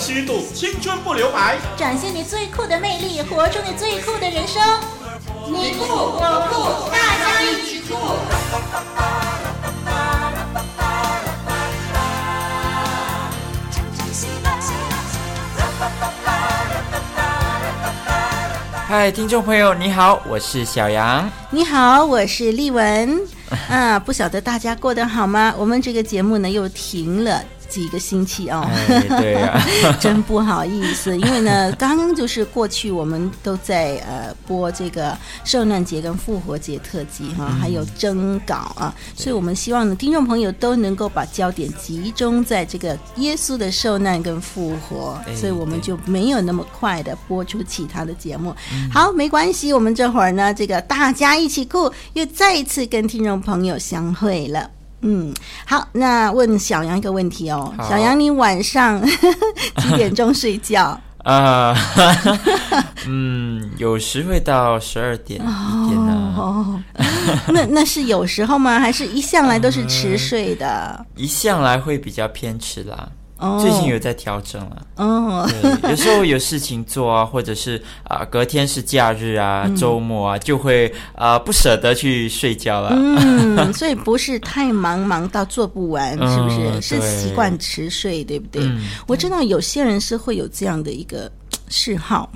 虚度，青春不留白，展现你最酷的魅力，活出你最酷的人生。你酷我酷，大家一起酷！嗨，听众朋友，你好，我是小杨。你好，我是丽文。啊，不晓得大家过得好吗？我们这个节目呢，又停了。几个星期哦，哎、对呀、啊，真不好意思，因为呢，刚刚就是过去我们都在呃播这个受难节跟复活节特辑哈、啊，还有征稿啊，所以我们希望呢，听众朋友都能够把焦点集中在这个耶稣的受难跟复活，所以我们就没有那么快的播出其他的节目。好，没关系，我们这会儿呢，这个大家一起酷，又再一次跟听众朋友相会了。嗯，好，那问小杨一个问题哦，小杨，你晚上 几点钟睡觉？啊，嗯，有时会到十二点一点呢。哦，那那是有时候吗？还是一向来都是迟睡的？嗯，一向来会比较偏迟啦。最近有在调整了，哦，对，有时候有事情做啊，或者是啊、呃，隔天是假日啊，周末啊，就会啊、呃、不舍得去睡觉了。嗯，所以不是太忙，忙到做不完，是不是？嗯、是习惯迟睡，对不对？嗯、我知道有些人是会有这样的一个嗜好。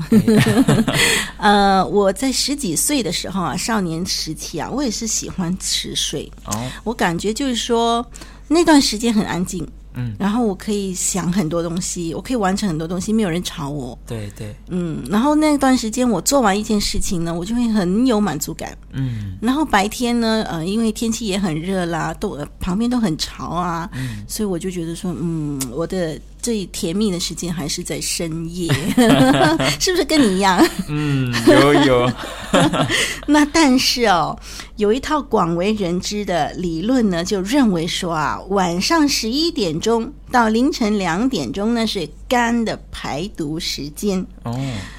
呃，我在十几岁的时候啊，少年时期啊，我也是喜欢迟睡。哦，我感觉就是说那段时间很安静。嗯，然后我可以想很多东西，我可以完成很多东西，没有人吵我。对对，嗯，然后那段时间我做完一件事情呢，我就会很有满足感。嗯，然后白天呢，呃，因为天气也很热啦，都旁边都很潮啊，嗯，所以我就觉得说，嗯，我的。最甜蜜的时间还是在深夜 是不是跟你一样？嗯，有有。那但是哦，有一套广为人知的理论呢，就认为说啊，晚上十一点钟到凌晨两点钟呢是肝的排毒时间。哦。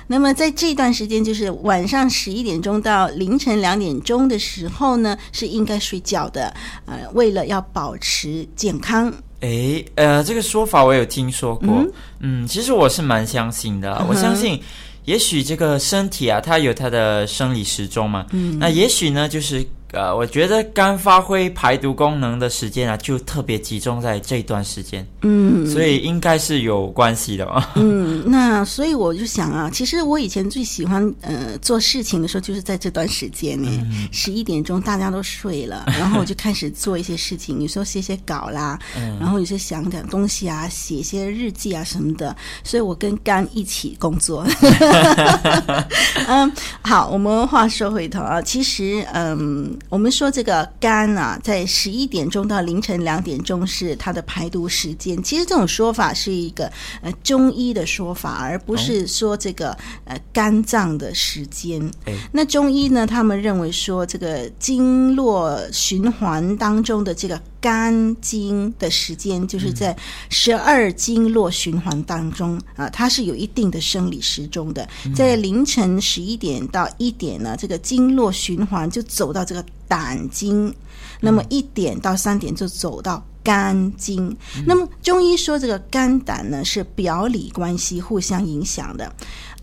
那么在这段时间，就是晚上十一点钟到凌晨两点钟的时候呢，是应该睡觉的。呃，为了要保持健康。诶，呃，这个说法我有听说过，嗯，嗯，其实我是蛮相信的，嗯、我相信，也许这个身体啊，它有它的生理时钟嘛，嗯，那也许呢，就是。呃，我觉得肝发挥排毒功能的时间啊，就特别集中在这段时间，嗯，所以应该是有关系的嘛。嗯，那所以我就想啊，其实我以前最喜欢呃做事情的时候，就是在这段时间呢，十一、嗯、点钟大家都睡了，然后我就开始做一些事情，有时候写写稿啦，嗯、然后有些想点东西啊，写一些日记啊什么的，所以我跟肝一起工作。嗯，好，我们话说回头啊，其实嗯。我们说这个肝啊，在十一点钟到凌晨两点钟是它的排毒时间。其实这种说法是一个呃中医的说法，而不是说这个呃肝脏的时间。那中医呢，他们认为说这个经络循环当中的这个肝经的时间，就是在十二经络循环当中啊，它是有一定的生理时钟的。在凌晨十一点到一点呢，这个经络循环就走到这个。胆经，那么一点到三点就走到肝经。嗯、那么中医说这个肝胆呢是表里关系，互相影响的。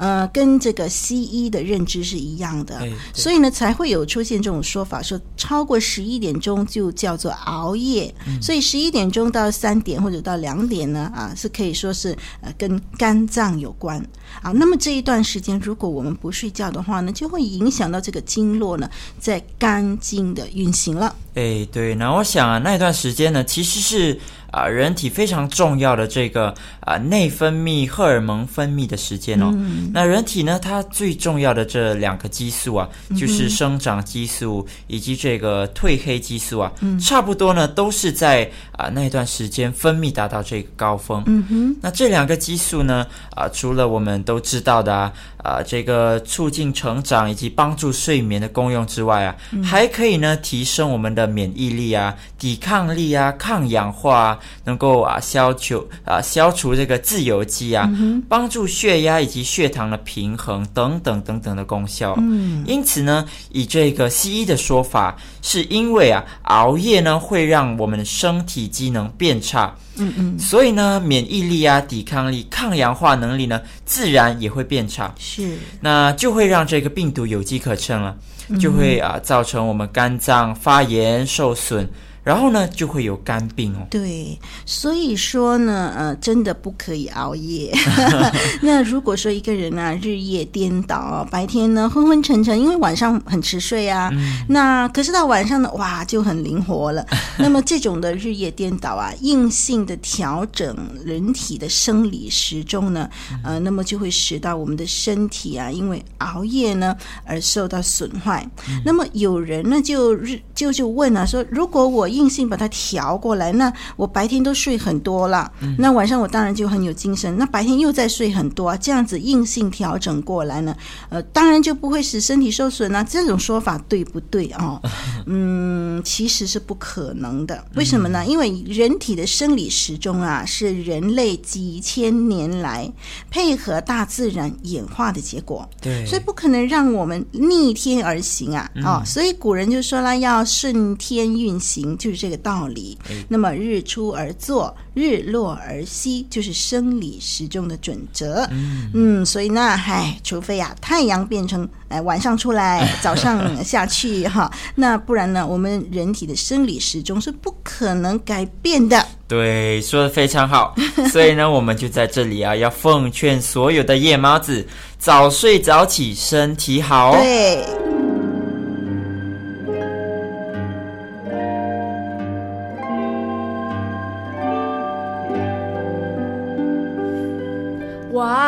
呃，跟这个西医的认知是一样的，所以呢，才会有出现这种说法，说超过十一点钟就叫做熬夜。嗯、所以十一点钟到三点或者到两点呢，啊，是可以说是呃跟肝脏有关啊。那么这一段时间，如果我们不睡觉的话呢，就会影响到这个经络呢在肝经的运行了。哎，对，那我想啊，那一段时间呢，其实是。啊，人体非常重要的这个啊内分泌荷尔蒙分泌的时间哦。嗯、那人体呢，它最重要的这两个激素啊，就是生长激素以及这个褪黑激素啊，嗯、差不多呢都是在啊那段时间分泌达到这个高峰。嗯哼。那这两个激素呢，啊，除了我们都知道的啊，啊这个促进成长以及帮助睡眠的功用之外啊，嗯、还可以呢提升我们的免疫力啊、抵抗力啊、抗氧化啊。能够啊消除啊消除这个自由基啊，帮助血压以及血糖的平衡等等等等的功效。嗯，因此呢，以这个西医的说法，是因为啊熬夜呢会让我们的身体机能变差。嗯嗯，所以呢，免疫力啊、抵抗力、抗氧化能力呢，自然也会变差。是，那就会让这个病毒有机可乘了，就会啊造成我们肝脏发炎受损。然后呢，就会有肝病哦。对，所以说呢，呃，真的不可以熬夜。那如果说一个人、啊，日夜颠倒，白天呢昏昏沉沉，因为晚上很迟睡啊，嗯、那可是到晚上呢，哇，就很灵活了。那么这种的日夜颠倒啊，硬性的调整人体的生理时钟呢，呃，那么就会使到我们的身体啊，因为熬夜呢而受到损坏。嗯、那么有人呢就日就就问啊，说如果我硬性把它调过来，那我白天都睡很多了，嗯、那晚上我当然就很有精神。那白天又在睡很多，这样子硬性调整过来呢，呃，当然就不会使身体受损啊。这种说法对不对哦？嗯，其实是不可能的。为什么呢？因为人体的生理时钟啊，是人类几千年来配合大自然演化的结果。对，所以不可能让我们逆天而行啊！嗯、哦，所以古人就说了，要顺天运行。就是这个道理。那么日出而作，日落而息，就是生理时钟的准则。嗯，嗯，所以呢，嗨，除非呀、啊，太阳变成哎晚上出来，早上下去哈，那不然呢，我们人体的生理时钟是不可能改变的。对，说的非常好。所以呢，我们就在这里啊，要奉劝所有的夜猫子，早睡早起，身体好。对。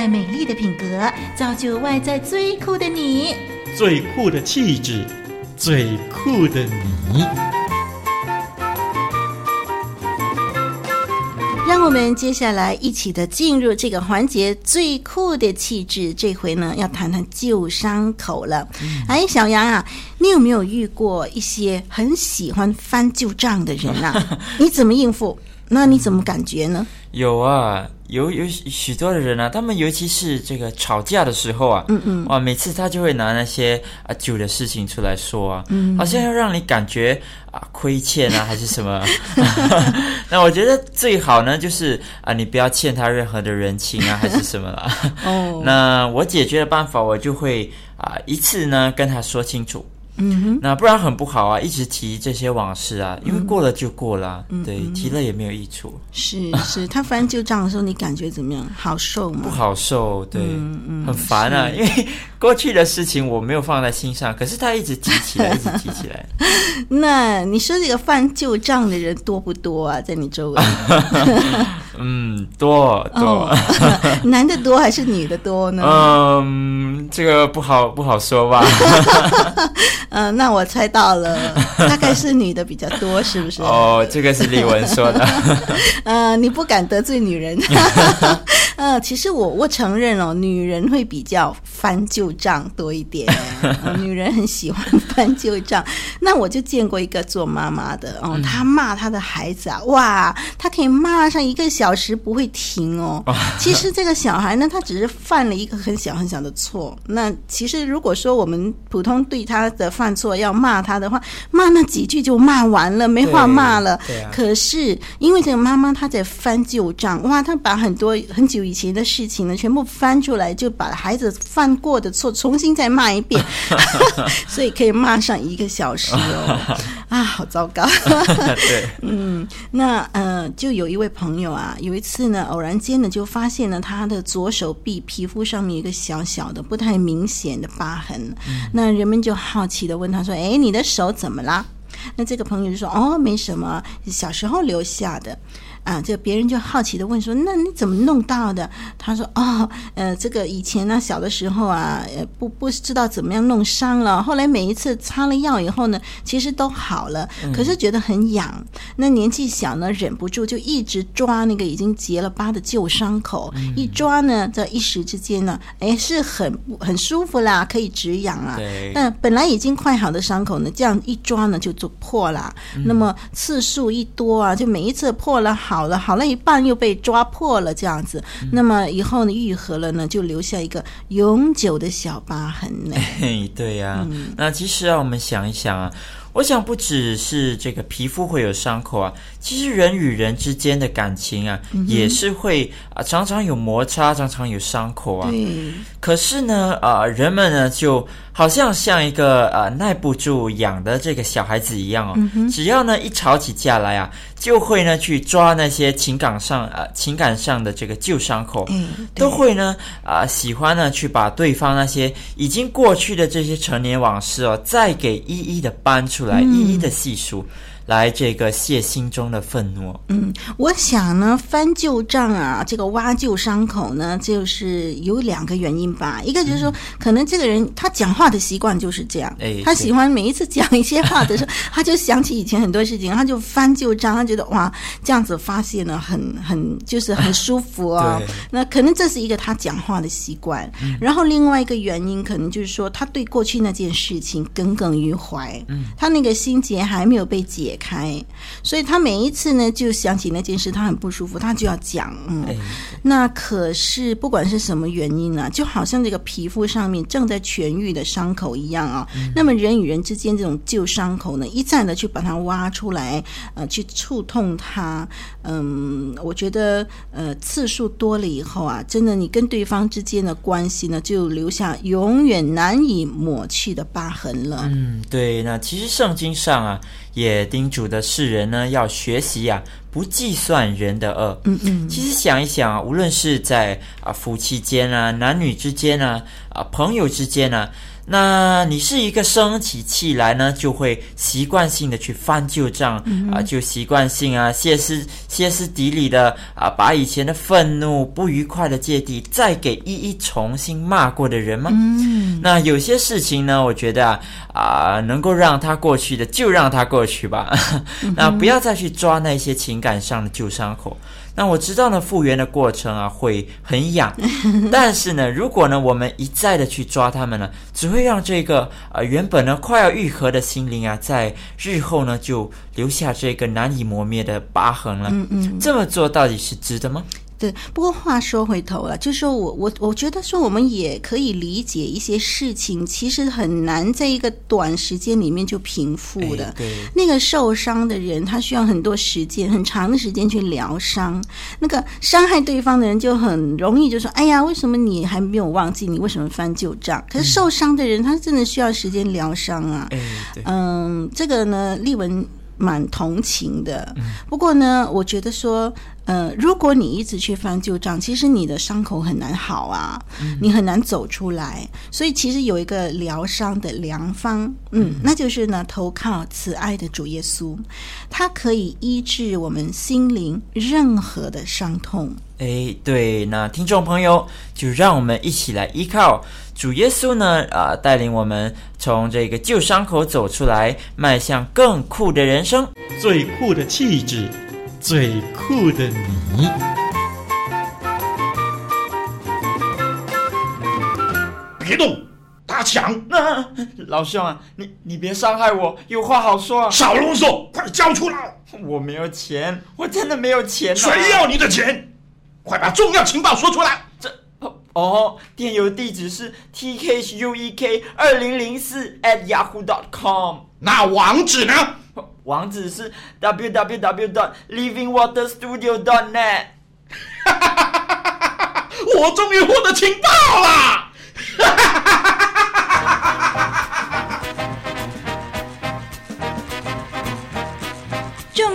在美丽的品格，造就外在最酷的你。最酷的气质，最酷的你。让我们接下来一起的进入这个环节，最酷的气质。这回呢，要谈谈旧伤口了。嗯、哎，小杨啊，你有没有遇过一些很喜欢翻旧账的人啊？你怎么应付？那你怎么感觉呢？有啊。有有许多的人啊，他们尤其是这个吵架的时候啊，嗯嗯，哇，每次他就会拿那些啊酒的事情出来说啊，嗯，好像要让你感觉啊亏欠啊还是什么。那我觉得最好呢，就是啊你不要欠他任何的人情啊还是什么啦。哦，那我解决的办法，我就会啊一次呢跟他说清楚。嗯哼，那不然很不好啊，一直提这些往事啊，因为过了就过了，嗯、对，提了也没有益处。是 是，他翻旧账的时候，你感觉怎么样？好受吗？不好受，对，嗯嗯、很烦啊，因为过去的事情我没有放在心上，可是他一直提起来，一直提起来。那你说这个翻旧账的人多不多啊？在你周围？嗯，多多，哦、男的多还是女的多呢？嗯，这个不好不好说吧。嗯、呃，那我猜到了，大概是女的比较多，是不是？哦，这个是李文说的。呃，你不敢得罪女人。呃，其实我我承认哦，女人会比较翻旧账多一点，呃，女人很喜欢翻旧账。那我就见过一个做妈妈的哦，她骂她的孩子啊，哇，她可以骂上一个小时不会停哦。其实这个小孩呢，他只是犯了一个很小很小的错。那其实如果说我们普通对他的犯错要骂他的话，骂那几句就骂完了，没话骂了。对，对啊。可是因为这个妈妈她在翻旧账，哇，她把很多很久。以前的事情呢，全部翻出来，就把孩子犯过的错重新再骂一遍，所以可以骂上一个小时哦。啊，好糟糕。对，嗯，那呃，就有一位朋友啊，有一次呢，偶然间呢，就发现了他的左手臂皮肤上面一个小小的、不太明显的疤痕。嗯、那人们就好奇的问他说：“哎，你的手怎么啦？”那这个朋友就说：“哦，没什么，小时候留下的。”啊，这别人就好奇的问说：“那你怎么弄到的？”他说：“哦，呃，这个以前呢，小的时候啊，呃，不不知道怎么样弄伤了。后来每一次擦了药以后呢，其实都好了，可是觉得很痒。嗯、那年纪小呢，忍不住就一直抓那个已经结了疤的旧伤口，嗯、一抓呢，在一时之间呢，哎，是很很舒服啦，可以止痒啊。但本来已经快好的伤口呢，这样一抓呢，就就破了。嗯、那么次数一多啊，就每一次破了好。”了，好了一半又被抓破了，这样子，嗯、那么以后呢，愈合了呢，就留下一个永久的小疤痕呢。哎，对呀、啊，嗯、那其实啊，我们想一想啊。我想不只是这个皮肤会有伤口啊，其实人与人之间的感情啊，嗯、也是会啊常常有摩擦，常常有伤口啊。对。可是呢，啊、呃，人们呢就好像像一个呃耐不住痒的这个小孩子一样哦，嗯、只要呢一吵起架来啊，就会呢去抓那些情感上啊、呃、情感上的这个旧伤口，嗯、都会呢啊、呃、喜欢呢去把对方那些已经过去的这些陈年往事哦，再给一一的搬出来。来一一的细数。来这个泄心中的愤怒。嗯，我想呢，翻旧账啊，这个挖旧伤口呢，就是有两个原因吧。一个就是说，嗯、可能这个人他讲话的习惯就是这样，哎，他喜欢每一次讲一些话的时候，他就想起以前很多事情，他就翻旧账，他觉得哇，这样子发泄呢，很很就是很舒服哦。那可能这是一个他讲话的习惯。嗯、然后另外一个原因，可能就是说，他对过去那件事情耿耿于怀，嗯，他那个心结还没有被解开，所以他每一次呢，就想起那件事，他很不舒服，他就要讲。嗯，哎、那可是不管是什么原因呢、啊，就好像这个皮肤上面正在痊愈的伤口一样啊。嗯、那么人与人之间这种旧伤口呢，一再的去把它挖出来，呃，去触痛它。嗯，我觉得呃次数多了以后啊，真的你跟对方之间的关系呢，就留下永远难以抹去的疤痕了。嗯，对。那其实圣经上啊。也叮嘱的世人呢，要学习呀、啊，不计算人的恶。嗯嗯，其实想一想啊，无论是在啊夫妻间啊、男女之间啊、啊朋友之间啊。那你是一个生起气来呢，就会习惯性的去翻旧账、啊，就习惯性啊歇斯歇斯底里的啊，把以前的愤怒、不愉快的芥蒂再给一一重新骂过的人吗？嗯，那有些事情呢，我觉得啊，啊能够让它过去的就让它过去吧，那不要再去抓那些情感上的旧伤口。那我知道呢，复原的过程啊会很痒，但是呢，如果呢我们一再的去抓它们呢，只会让这个呃原本呢快要愈合的心灵啊，在日后呢就留下这个难以磨灭的疤痕了。嗯嗯，这么做到底是值得吗？对，不过话说回头了，就是说我我我觉得说我们也可以理解一些事情，其实很难在一个短时间里面就平复的。对，那个受伤的人，他需要很多时间，很长的时间去疗伤。那个伤害对方的人就很容易就说：“哎呀，为什么你还没有忘记？你为什么翻旧账？”可是受伤的人，他真的需要时间疗伤啊。哎，嗯，这个呢，丽文蛮同情的。不过呢，我觉得说。呃，如果你一直去翻旧账，其实你的伤口很难好啊，嗯、你很难走出来。所以其实有一个疗伤的良方，嗯，嗯那就是呢，投靠慈爱的主耶稣，他可以医治我们心灵任何的伤痛。哎，对，那听众朋友，就让我们一起来依靠主耶稣呢，啊、呃，带领我们从这个旧伤口走出来，迈向更酷的人生，最酷的气质。最酷的你，别动，大强！啊、老兄啊，你你别伤害我，有话好说啊！少啰嗦，快交出来！我没有钱，我真的没有钱、啊。谁要你的钱？快把重要情报说出来！这哦，电邮地址是 t k h u e k 二零零四 at yahoo dot com。那网址呢？网址是 www dot livingwaterstudio dot net。哈哈哈哈哈哈！我终于获得情报了！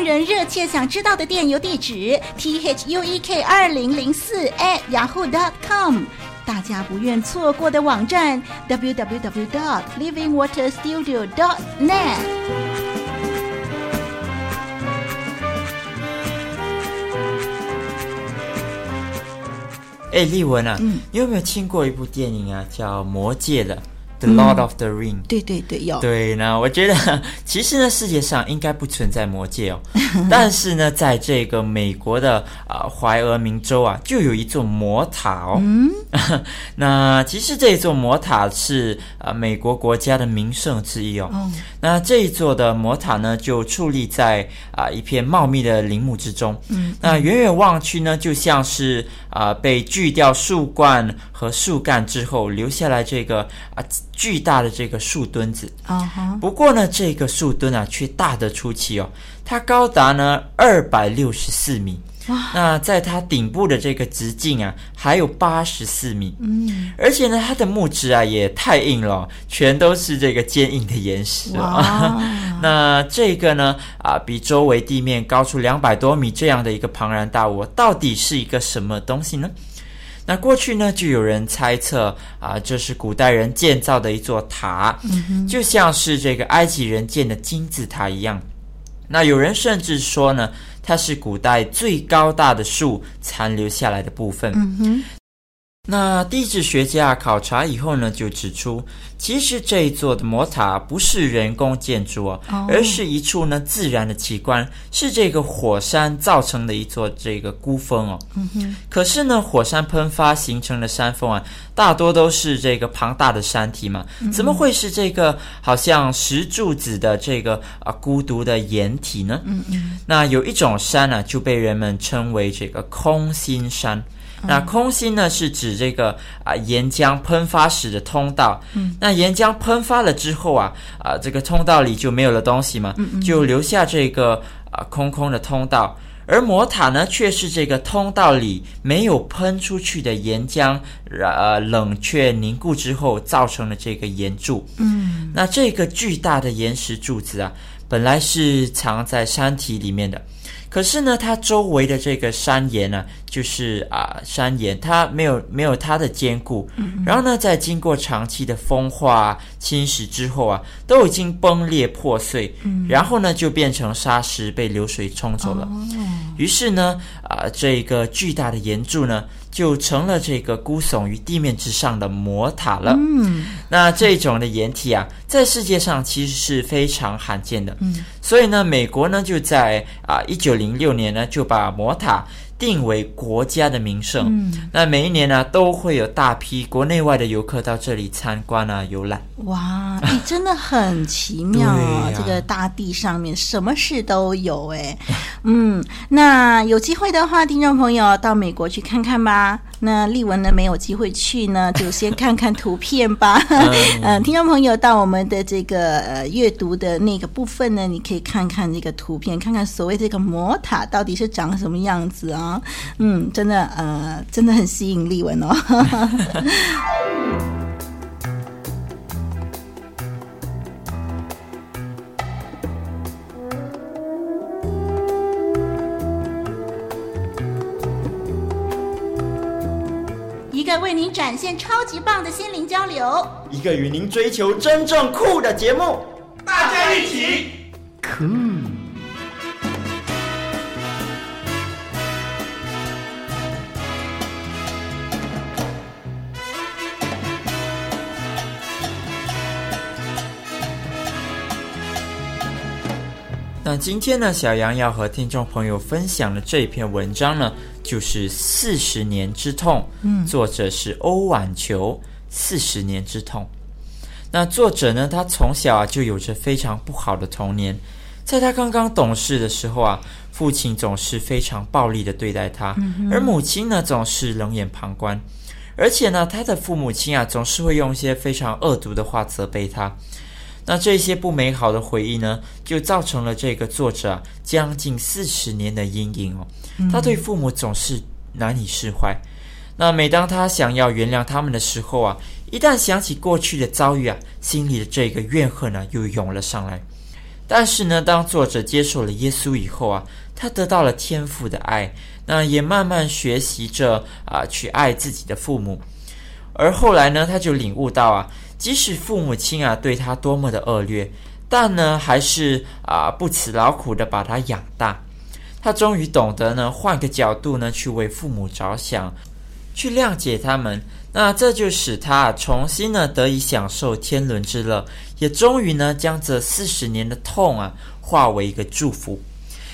人热切想知道的电邮地址 t h u e k 二零零四 at yahoo dot com。大家不愿错过的网站 w w w dot living water studio dot net。哎，丽文啊，嗯、你有没有听过一部电影啊，叫《魔戒》的？？The Lord of the Ring，对对对，有。对呢，我觉得 其实呢，世界上应该不存在魔界哦，但是呢，在这个美国的啊、呃、怀俄明州啊，就有一座魔塔哦。嗯，那其实这座魔塔是啊、呃、美国国家的名胜之一哦。哦。那这一座的魔塔呢，就矗立在啊、呃、一片茂密的林木之中。嗯。那远远望去呢，就像是啊、呃、被锯掉树冠和树干之后留下来这个啊。呃巨大的这个树墩子，uh huh. 不过呢，这个树墩啊却大得出奇哦，它高达呢二百六十四米.那在它顶部的这个直径啊还有八十四米，嗯，mm. 而且呢，它的木质啊也太硬了，全都是这个坚硬的岩石啊。那这个呢啊，比周围地面高出两百多米这样的一个庞然大物，到底是一个什么东西呢？那过去呢，就有人猜测啊，这是古代人建造的一座塔，嗯、就像是这个埃及人建的金字塔一样。那有人甚至说呢，它是古代最高大的树残留下来的部分。那地质学家考察以后呢，就指出，其实这一座的魔塔不是人工建筑哦，而是一处呢自然的奇观，是这个火山造成的一座这个孤峰哦。嗯哼。可是呢，火山喷发形成的山峰啊，大多都是这个庞大的山体嘛，怎么会是这个好像石柱子的这个啊孤独的岩体呢？嗯嗯。那有一种山呢，就被人们称为这个空心山。那空心呢，是指这个啊岩浆喷发时的通道。嗯，那岩浆喷发了之后啊，啊这个通道里就没有了东西嘛，就留下这个啊空空的通道。而魔塔呢，却是这个通道里没有喷出去的岩浆，呃冷却凝固之后造成的这个岩柱。嗯，那这个巨大的岩石柱子啊，本来是藏在山体里面的。可是呢，它周围的这个山岩呢，就是啊山岩，它没有没有它的坚固，嗯嗯，然后呢，在经过长期的风化侵蚀之后啊，都已经崩裂破碎，嗯、然后呢，就变成沙石被流水冲走了。哦、于是呢，啊这个巨大的岩柱呢，就成了这个孤耸于地面之上的魔塔了。嗯，那这种的岩体啊，在世界上其实是非常罕见的。嗯，所以呢，美国呢就在啊一九零六年呢就把魔塔。定为国家的名胜，嗯，那每一年呢，都会有大批国内外的游客到这里参观啊、游览。哇，你真的很奇妙啊！这个大地上面什么事都有哎。嗯，那有机会的话，听众朋友到美国去看看吧。那丽文呢没有机会去呢，就先看看图片吧。嗯，听众朋友到我们的这个呃阅读的那个部分呢，你可以看看这个图片，看看所谓这个魔塔到底是长什么样子啊。嗯，真的，呃，真的很吸引丽文哦。一个为您展现超级棒的心灵交流，一个与您追求真正酷的节目，大家一起酷。那今天呢，小杨要和听众朋友分享的这篇文章呢，就是《四十年之痛》。嗯，作者是欧婉球，《四十年之痛》。那作者呢，他从小啊就有着非常不好的童年。在他刚刚懂事的时候啊，父亲总是非常暴力的对待他，嗯，而母亲呢总是冷眼旁观。而且呢，他的父母亲啊总是会用一些非常恶毒的话责备他。那这些不美好的回忆呢，就造成了这个作者啊将近四十年的阴影哦。他对父母总是难以释怀。那每当他想要原谅他们的时候啊，一旦想起过去的遭遇啊，心里的这个怨恨呢又涌了上来。但是呢，当作者接受了耶稣以后啊，他得到了天父的爱，那也慢慢学习着啊去爱自己的父母。而后来呢，他就领悟到啊。即使父母亲啊对他多么的恶劣，但呢还是啊不辞劳苦的把他养大。他终于懂得呢换个角度呢去为父母着想，去谅解他们。那这就使他重新呢得以享受天伦之乐，也终于呢将这四十年的痛啊化为一个祝福。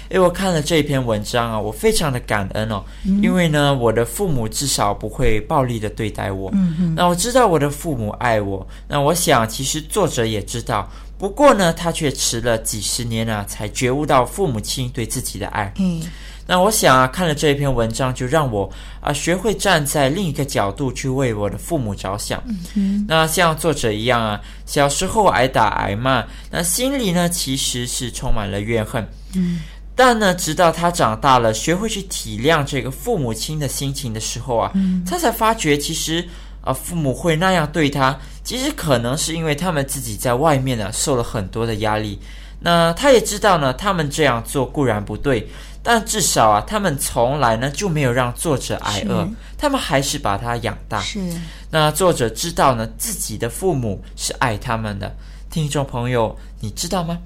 诶，我看了这篇文章啊，我非常的感恩哦，嗯、因为呢我的父母至少不会暴力的对待我。嗯嗯。那我知道我的父母爱我，那我想其实作者也知道，不过呢他却迟了几十年啊才觉悟到父母亲对自己的爱。嗯。那我想啊，看了这一篇文章，就让我啊学会站在另一个角度去为我的父母着想。嗯哼。那像作者一样啊，小时候挨打挨骂，那心里呢其实是充满了怨恨。嗯。但呢，直到他长大了，学会去体谅这个父母亲的心情的时候啊，嗯，他才发觉其实啊父母会那样对他，其实可能是因为他们自己在外面呢受了很多的压力。那他也知道呢，他们这样做固然不对。但至少啊，他们从来呢就没有让作者挨饿，他们还是把他养大。是，那作者知道呢，自己的父母是爱他们的。听众朋友，你知道吗？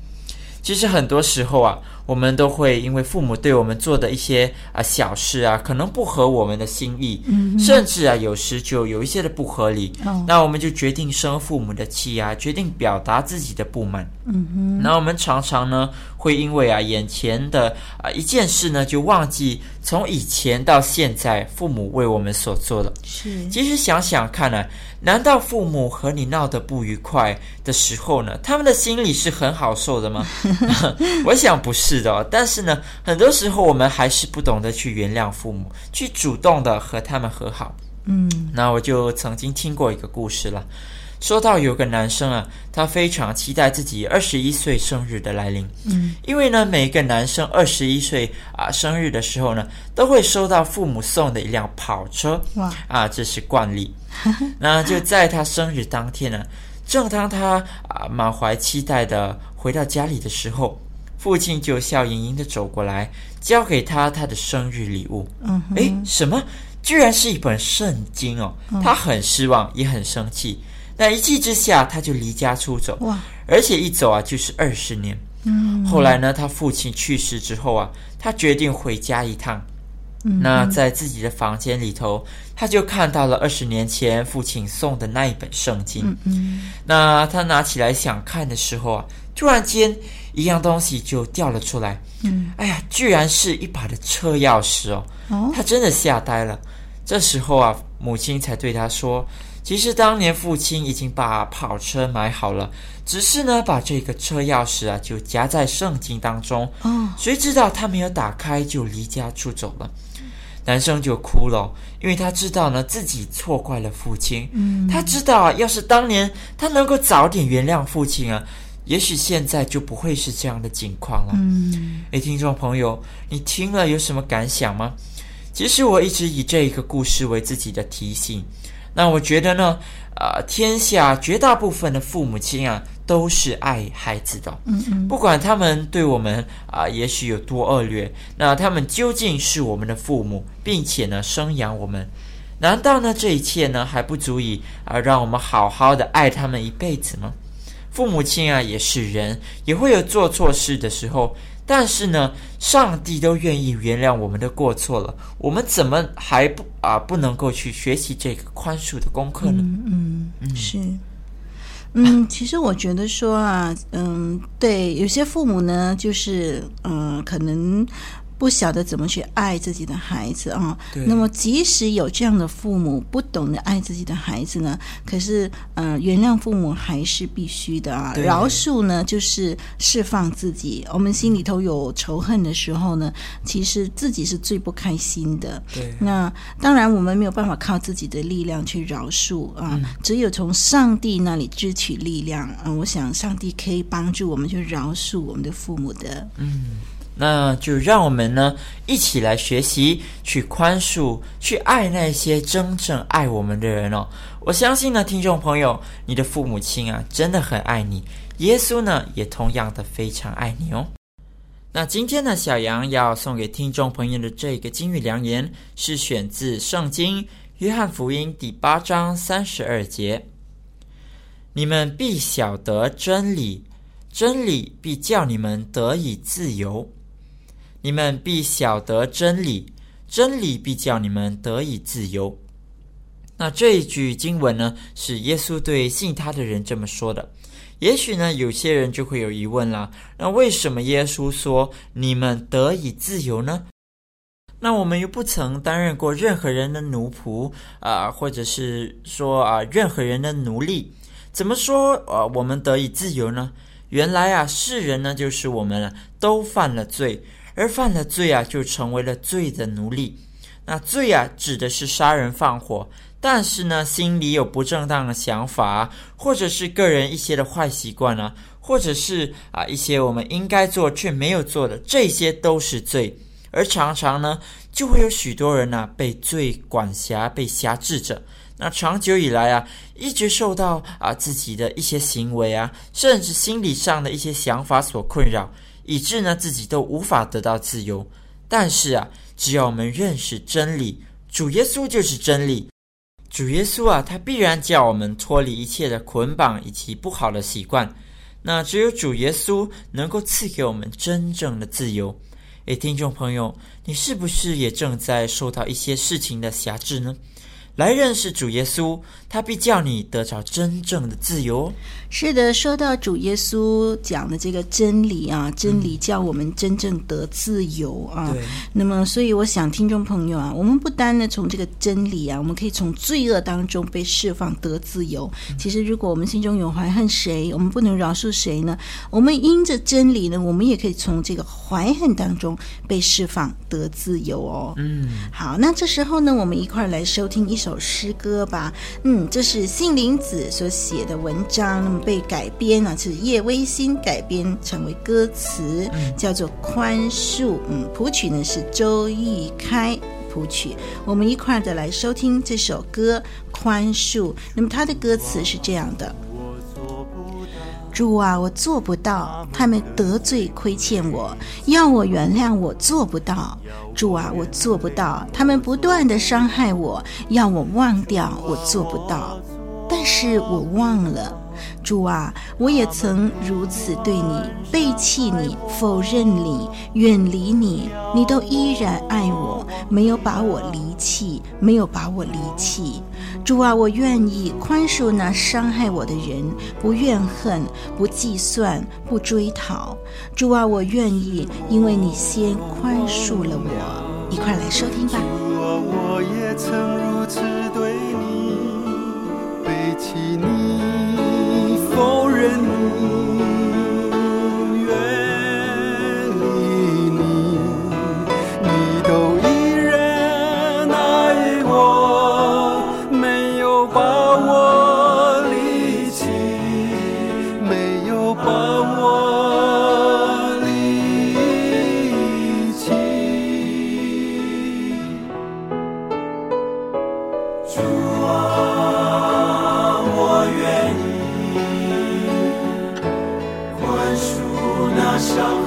其实很多时候啊。我们都会因为父母对我们做的一些啊小事啊，可能不合我们的心意，嗯、甚至啊有时就有一些的不合理，哦、那我们就决定生父母的气啊，决定表达自己的不满。嗯哼，那我们常常呢会因为啊眼前的啊一件事呢，就忘记从以前到现在父母为我们所做的。是，其实想想看呢、啊，难道父母和你闹得不愉快的时候呢，他们的心里是很好受的吗？我想不是。是的，但是呢，很多时候我们还是不懂得去原谅父母，去主动的和他们和好。嗯，那我就曾经听过一个故事了，说到有个男生啊，他非常期待自己二十一岁生日的来临。嗯，因为呢，每一个男生二十一岁啊生日的时候呢，都会收到父母送的一辆跑车。哇，啊，这是惯例。那就在他生日当天呢，正当他啊满怀期待的回到家里的时候。父亲就笑盈盈的走过来，交给他他的生日礼物。嗯哼，诶，什么？居然是一本圣经哦！他很失望，也很生气。那一气之下，他就离家出走。哇！而且一走啊，就是二十年。嗯。后来呢，他父亲去世之后啊，他决定回家一趟。嗯。那在自己的房间里头，他就看到了二十年前父亲送的那一本圣经。嗯嗯。那他拿起来想看的时候啊，突然间。一样东西就掉了出来，嗯，哎呀，居然是一把的车钥匙哦！哦，他真的吓呆了。这时候啊，母亲才对他说：“其实当年父亲已经把跑车买好了，只是呢，把这个车钥匙啊就夹在圣经当中。哦，谁知道他没有打开就离家出走了。”男生就哭了，因为他知道呢自己错怪了父亲。嗯，他知道啊，要是当年他能够早点原谅父亲啊。也许现在就不会是这样的情况了。嗯，诶，听众朋友，你听了有什么感想吗？其实我一直以这一个故事为自己的提醒。那我觉得呢，啊、呃，天下绝大部分的父母亲啊，都是爱孩子的。嗯嗯，不管他们对我们啊、呃，也许有多恶劣，那他们究竟是我们的父母，并且呢，生养我们，难道呢，这一切呢，还不足以啊、呃，让我们好好的爱他们一辈子吗？父母亲啊，也是人，也会有做错事的时候。但是呢，上帝都愿意原谅我们的过错了，我们怎么还不啊不能够去学习这个宽恕的功课呢？嗯，嗯，嗯是，嗯，其实我觉得说啊，嗯，对，有些父母呢，就是嗯，可能。不晓得怎么去爱自己的孩子啊，对那么即使有这样的父母不懂得爱自己的孩子呢，可是嗯、呃，原谅父母还是必须的啊。对饶恕呢，就是释放自己。我们心里头有仇恨的时候呢，其实自己是最不开心的。对，那当然我们没有办法靠自己的力量去饶恕啊，嗯、只有从上帝那里支取力量。嗯，我想上帝可以帮助我们去饶恕我们的父母的。嗯。那就让我们呢一起来学习，去宽恕，去爱那些真正爱我们的人哦。我相信呢，听众朋友，你的父母亲啊，真的很爱你。耶稣呢，也同样的非常爱你哦。那今天呢，小杨要送给听众朋友的这个金玉良言，是选自圣经约翰福音第八章三十二节：“你们必晓得真理，真理必叫你们得以自由。”你们必晓得真理，真理必叫你们得以自由。那这一句经文呢，是耶稣对信他的人这么说的。也许呢，有些人就会有疑问了，那为什么耶稣说你们得以自由呢？那我们又不曾担任过任何人的奴仆啊、或者是说啊、任何人的奴隶，怎么说啊、呃，我们得以自由呢？原来啊，世人呢，就是我们都犯了罪，而犯了罪啊，就成为了罪的奴隶。那罪啊，指的是杀人放火。但是呢，心里有不正当的想法，或者是个人一些的坏习惯啊，或者是啊一些我们应该做却没有做的，这些都是罪。而常常呢，就会有许多人呢、被罪管辖、被辖制着。那长久以来啊，一直受到啊自己的一些行为啊，甚至心理上的一些想法所困扰，以致呢自己都无法得到自由。但是啊，只要我们认识真理，主耶稣就是真理。主耶稣啊，他必然叫我们脱离一切的捆绑以及不好的习惯。那只有主耶稣能够赐给我们真正的自由。诶，听众朋友，你是不是也正在受到一些事情的辖制呢？来认识主耶稣，他必叫你得着真正的自由。是的，说到主耶稣讲的这个真理啊，真理叫我们真正得自由啊。对。那么，所以我想，听众朋友啊，我们不单呢从这个真理啊，我们可以从罪恶当中被释放得自由。其实，如果我们心中有怀恨谁，我们不能饶恕谁呢？我们因着真理呢，我们也可以从这个怀恨当中被释放得自由哦。嗯。好，那这时候呢，我们一块来收听一首诗歌吧。嗯，这是杏林子所写的文章。那么。被改编啊，是叶微心改编成为歌词，叫做《宽恕》。嗯，谱曲呢是周易开谱曲。我们一块儿的来收听这首歌《宽恕》。那么它的歌词是这样的：主啊，我做不到，他们得罪亏欠我，要我原谅，我做不到。主啊，我做不到，他们不断的伤害我，要我忘掉，我做不到。但是我忘了。主啊，我也曾如此对你背弃你、否认你、远离你，你都依然爱我，没有把我离弃，没有把我离弃。主啊，我愿意宽恕那伤害我的人，不怨恨，不计算，不追讨。主啊，我愿意，因为你先宽恕了我。一块来收听吧。我也曾如此对你背弃你。否认你。主啊我愿意宽恕那伤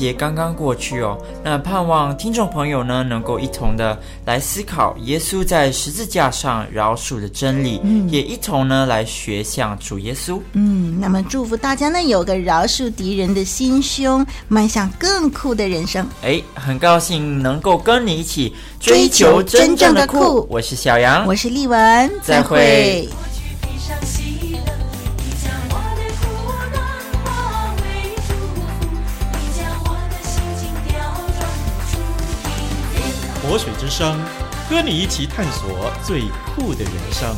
节刚刚过去哦，那盼望听众朋友呢，能够一同的来思考耶稣在十字架上饶恕的真理，嗯，也一同呢来学像主耶稣。嗯，那么祝福大家呢有个饶恕敌人的心胸，迈向更酷的人生。哎，很高兴能够跟你一起追求真正的酷。我是小杨，我是丽文，再会。活水之声，和你一起探索最酷的人生。